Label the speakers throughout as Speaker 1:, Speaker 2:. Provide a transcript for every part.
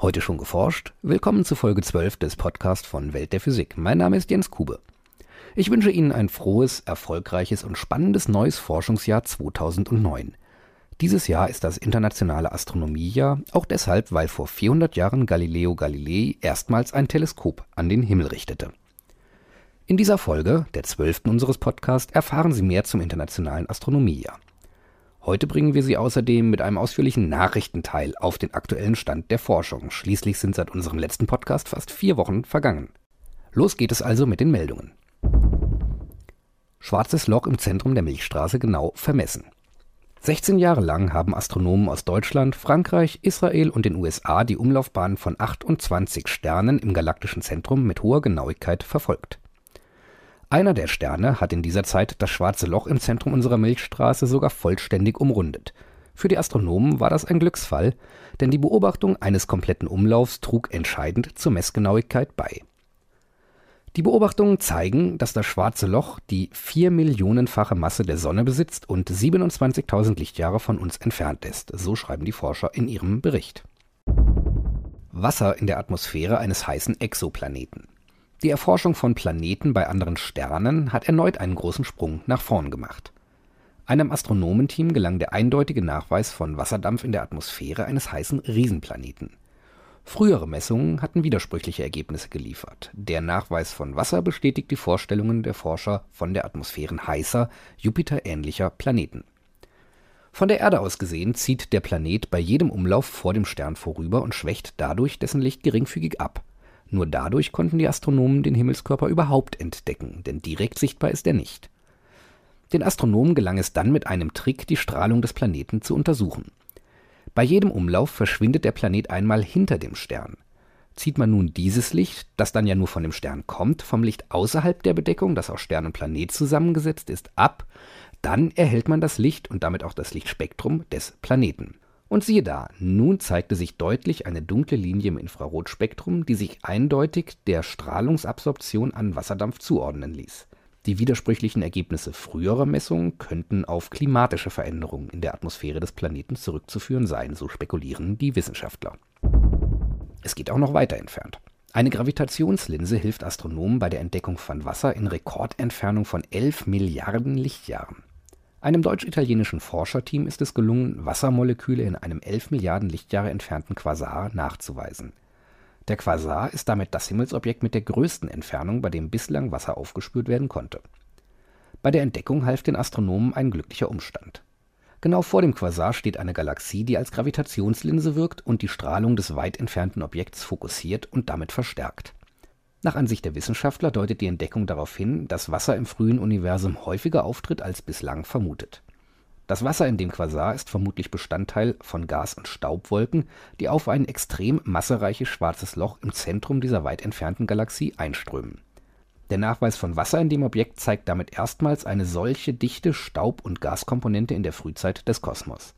Speaker 1: Heute schon geforscht? Willkommen zu Folge 12 des Podcasts von Welt der Physik. Mein Name ist Jens Kube. Ich wünsche Ihnen ein frohes, erfolgreiches und spannendes neues Forschungsjahr 2009. Dieses Jahr ist das internationale Astronomiejahr, auch deshalb, weil vor 400 Jahren Galileo Galilei erstmals ein Teleskop an den Himmel richtete. In dieser Folge, der zwölften unseres Podcasts, erfahren Sie mehr zum internationalen Astronomiejahr. Heute bringen wir Sie außerdem mit einem ausführlichen Nachrichtenteil auf den aktuellen Stand der Forschung. Schließlich sind seit unserem letzten Podcast fast vier Wochen vergangen. Los geht es also mit den Meldungen. Schwarzes Loch im Zentrum der Milchstraße genau vermessen. 16 Jahre lang haben Astronomen aus Deutschland, Frankreich, Israel und den USA die Umlaufbahnen von 28 Sternen im galaktischen Zentrum mit hoher Genauigkeit verfolgt. Einer der Sterne hat in dieser Zeit das schwarze Loch im Zentrum unserer Milchstraße sogar vollständig umrundet. Für die Astronomen war das ein Glücksfall, denn die Beobachtung eines kompletten Umlaufs trug entscheidend zur Messgenauigkeit bei. Die Beobachtungen zeigen, dass das schwarze Loch die vier Millionenfache Masse der Sonne besitzt und 27.000 Lichtjahre von uns entfernt ist, so schreiben die Forscher in ihrem Bericht. Wasser in der Atmosphäre eines heißen Exoplaneten. Die Erforschung von Planeten bei anderen Sternen hat erneut einen großen Sprung nach vorn gemacht. Einem Astronomenteam gelang der eindeutige Nachweis von Wasserdampf in der Atmosphäre eines heißen Riesenplaneten. Frühere Messungen hatten widersprüchliche Ergebnisse geliefert. Der Nachweis von Wasser bestätigt die Vorstellungen der Forscher von der Atmosphären heißer, Jupiter-ähnlicher Planeten. Von der Erde aus gesehen zieht der Planet bei jedem Umlauf vor dem Stern vorüber und schwächt dadurch dessen Licht geringfügig ab nur dadurch konnten die Astronomen den Himmelskörper überhaupt entdecken, denn direkt sichtbar ist er nicht. Den Astronomen gelang es dann mit einem Trick, die Strahlung des Planeten zu untersuchen. Bei jedem Umlauf verschwindet der Planet einmal hinter dem Stern. Zieht man nun dieses Licht, das dann ja nur von dem Stern kommt, vom Licht außerhalb der Bedeckung, das aus Stern und Planet zusammengesetzt ist, ab, dann erhält man das Licht und damit auch das Lichtspektrum des Planeten. Und siehe da, nun zeigte sich deutlich eine dunkle Linie im Infrarotspektrum, die sich eindeutig der Strahlungsabsorption an Wasserdampf zuordnen ließ. Die widersprüchlichen Ergebnisse früherer Messungen könnten auf klimatische Veränderungen in der Atmosphäre des Planeten zurückzuführen sein, so spekulieren die Wissenschaftler. Es geht auch noch weiter entfernt. Eine Gravitationslinse hilft Astronomen bei der Entdeckung von Wasser in Rekordentfernung von 11 Milliarden Lichtjahren. Einem deutsch-italienischen Forscherteam ist es gelungen, Wassermoleküle in einem 11 Milliarden Lichtjahre entfernten Quasar nachzuweisen. Der Quasar ist damit das Himmelsobjekt mit der größten Entfernung, bei dem bislang Wasser aufgespürt werden konnte. Bei der Entdeckung half den Astronomen ein glücklicher Umstand. Genau vor dem Quasar steht eine Galaxie, die als Gravitationslinse wirkt und die Strahlung des weit entfernten Objekts fokussiert und damit verstärkt nach Ansicht der Wissenschaftler deutet die Entdeckung darauf hin, dass Wasser im frühen Universum häufiger auftritt als bislang vermutet. Das Wasser in dem Quasar ist vermutlich Bestandteil von Gas- und Staubwolken, die auf ein extrem massereiches schwarzes Loch im Zentrum dieser weit entfernten Galaxie einströmen. Der Nachweis von Wasser in dem Objekt zeigt damit erstmals eine solche dichte Staub- und Gaskomponente in der Frühzeit des Kosmos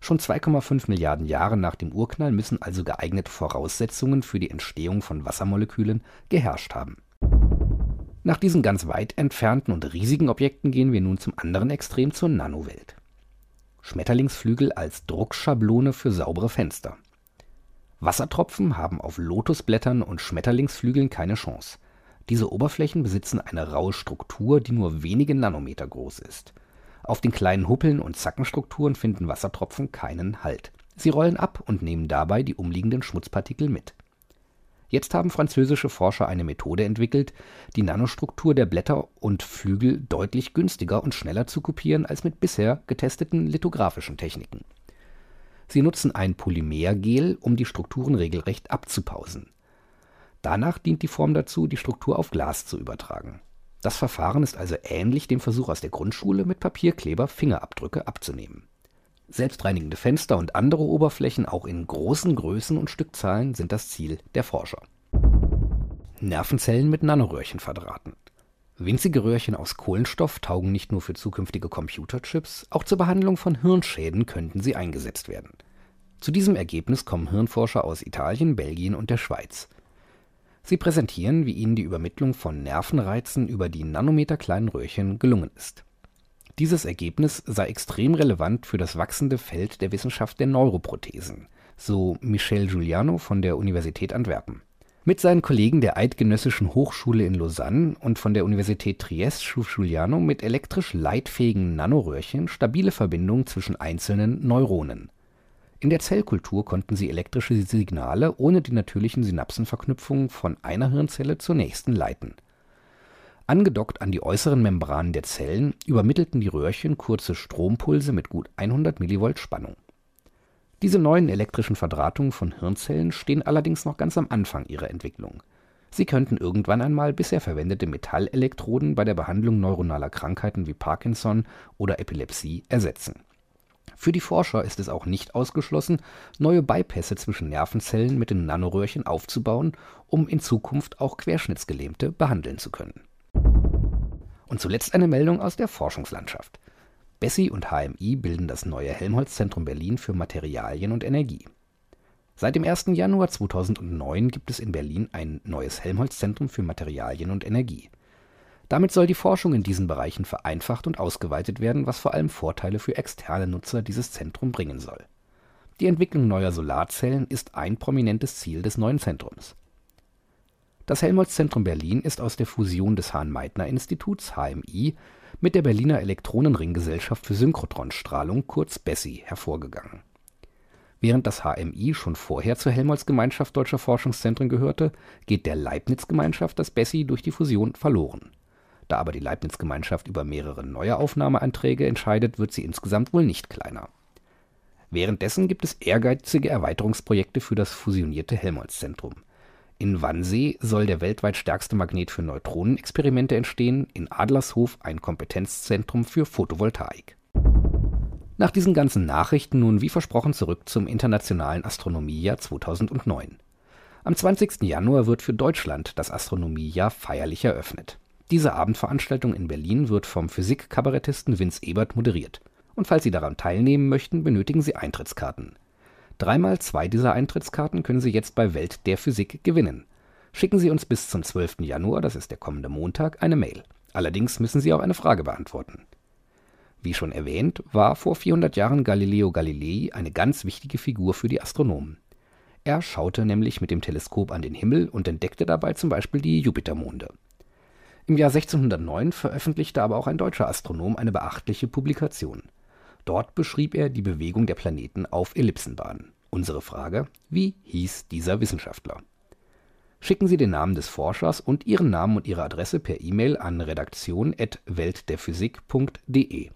Speaker 1: Schon 2,5 Milliarden Jahre nach dem Urknall müssen also geeignete Voraussetzungen für die Entstehung von Wassermolekülen geherrscht haben. Nach diesen ganz weit entfernten und riesigen Objekten gehen wir nun zum anderen Extrem zur Nanowelt. Schmetterlingsflügel als Druckschablone für saubere Fenster. Wassertropfen haben auf Lotusblättern und Schmetterlingsflügeln keine Chance. Diese Oberflächen besitzen eine raue Struktur, die nur wenige Nanometer groß ist auf den kleinen Huppeln und Zackenstrukturen finden Wassertropfen keinen Halt. Sie rollen ab und nehmen dabei die umliegenden Schmutzpartikel mit. Jetzt haben französische Forscher eine Methode entwickelt, die Nanostruktur der Blätter und Flügel deutlich günstiger und schneller zu kopieren als mit bisher getesteten lithografischen Techniken. Sie nutzen ein Polymergel, um die Strukturen regelrecht abzupausen. Danach dient die Form dazu, die Struktur auf Glas zu übertragen das Verfahren ist also ähnlich dem Versuch aus der Grundschule, mit Papierkleber Fingerabdrücke abzunehmen. Selbstreinigende Fenster und andere Oberflächen auch in großen Größen und Stückzahlen sind das Ziel der Forscher. Nervenzellen mit Nanoröhrchen verdrahten. Winzige Röhrchen aus Kohlenstoff taugen nicht nur für zukünftige Computerchips, auch zur Behandlung von Hirnschäden könnten sie eingesetzt werden. Zu diesem Ergebnis kommen Hirnforscher aus Italien, Belgien und der Schweiz. Sie präsentieren, wie ihnen die Übermittlung von Nervenreizen über die nanometerkleinen Röhrchen gelungen ist. Dieses Ergebnis sei extrem relevant für das wachsende Feld der Wissenschaft der Neuroprothesen. so Michel Giuliano von der Universität Antwerpen. Mit seinen Kollegen der Eidgenössischen Hochschule in Lausanne und von der Universität Triest schuf Giuliano mit elektrisch leitfähigen Nanoröhrchen stabile Verbindungen zwischen einzelnen Neuronen. In der Zellkultur konnten sie elektrische Signale ohne die natürlichen Synapsenverknüpfungen von einer Hirnzelle zur nächsten leiten. Angedockt an die äußeren Membranen der Zellen übermittelten die Röhrchen kurze Strompulse mit gut 100 mV Spannung diese neuen elektrischen Verdrahtungen von Hirnzellen stehen allerdings noch ganz am Anfang ihrer Entwicklung. Sie könnten irgendwann einmal bisher verwendete Metallelektroden bei der Behandlung neuronaler Krankheiten wie Parkinson oder Epilepsie ersetzen. Für die Forscher ist es auch nicht ausgeschlossen, neue Bypässe zwischen Nervenzellen mit den Nanoröhrchen aufzubauen, um in Zukunft auch Querschnittsgelähmte behandeln zu können. Und zuletzt eine Meldung aus der Forschungslandschaft Bessi und HMI bilden das neue Helmholtz-Zentrum Berlin für Materialien und Energie. Seit dem 1. Januar 2009 gibt es in Berlin ein neues Helmholtz-Zentrum für Materialien und Energie. Damit soll die Forschung in diesen Bereichen vereinfacht und ausgeweitet werden, was vor allem Vorteile für externe Nutzer dieses Zentrum bringen soll. Die Entwicklung neuer Solarzellen ist ein prominentes Ziel des neuen Zentrums. Das Helmholtz-Zentrum Berlin ist aus der Fusion des Hahn-Meitner-Instituts (HMI) mit der Berliner Elektronenring-Gesellschaft für Synchrotronstrahlung kurz BESSY hervorgegangen. Während das HMI schon vorher zur Helmholtz-Gemeinschaft Deutscher Forschungszentren gehörte, geht der Leibniz-Gemeinschaft das BESSY durch die Fusion verloren. Da aber die Leibniz-Gemeinschaft über mehrere neue Aufnahmeanträge entscheidet, wird sie insgesamt wohl nicht kleiner. Währenddessen gibt es ehrgeizige Erweiterungsprojekte für das fusionierte Helmholtz-Zentrum in Wannsee soll der weltweit stärkste Magnet für Neutronenexperimente entstehen, in Adlershof ein Kompetenzzentrum für Photovoltaik. Nach diesen ganzen Nachrichten nun wie versprochen zurück zum Internationalen Astronomiejahr 2009. Am 20. Januar wird für Deutschland das Astronomiejahr feierlich eröffnet. Diese Abendveranstaltung in Berlin wird vom Physikkabarettisten Vince Ebert moderiert. Und falls Sie daran teilnehmen möchten, benötigen Sie Eintrittskarten. Dreimal zwei dieser Eintrittskarten können Sie jetzt bei Welt der Physik gewinnen. Schicken Sie uns bis zum 12. Januar, das ist der kommende Montag, eine Mail. Allerdings müssen Sie auch eine Frage beantworten. Wie schon erwähnt, war vor 400 Jahren Galileo Galilei eine ganz wichtige Figur für die Astronomen. Er schaute nämlich mit dem Teleskop an den Himmel und entdeckte dabei zum Beispiel die Jupitermonde. Im Jahr 1609 veröffentlichte aber auch ein deutscher Astronom eine beachtliche Publikation. Dort beschrieb er die Bewegung der Planeten auf Ellipsenbahnen. Unsere Frage: Wie hieß dieser Wissenschaftler? Schicken Sie den Namen des Forschers und Ihren Namen und Ihre Adresse per E-Mail an redaktion@weltderphysik.de.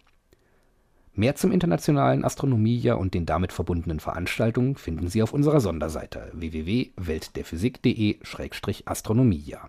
Speaker 1: Mehr zum internationalen Astronomiejahr und den damit verbundenen Veranstaltungen finden Sie auf unserer Sonderseite www.weltderphysik.de/astronomiejahr.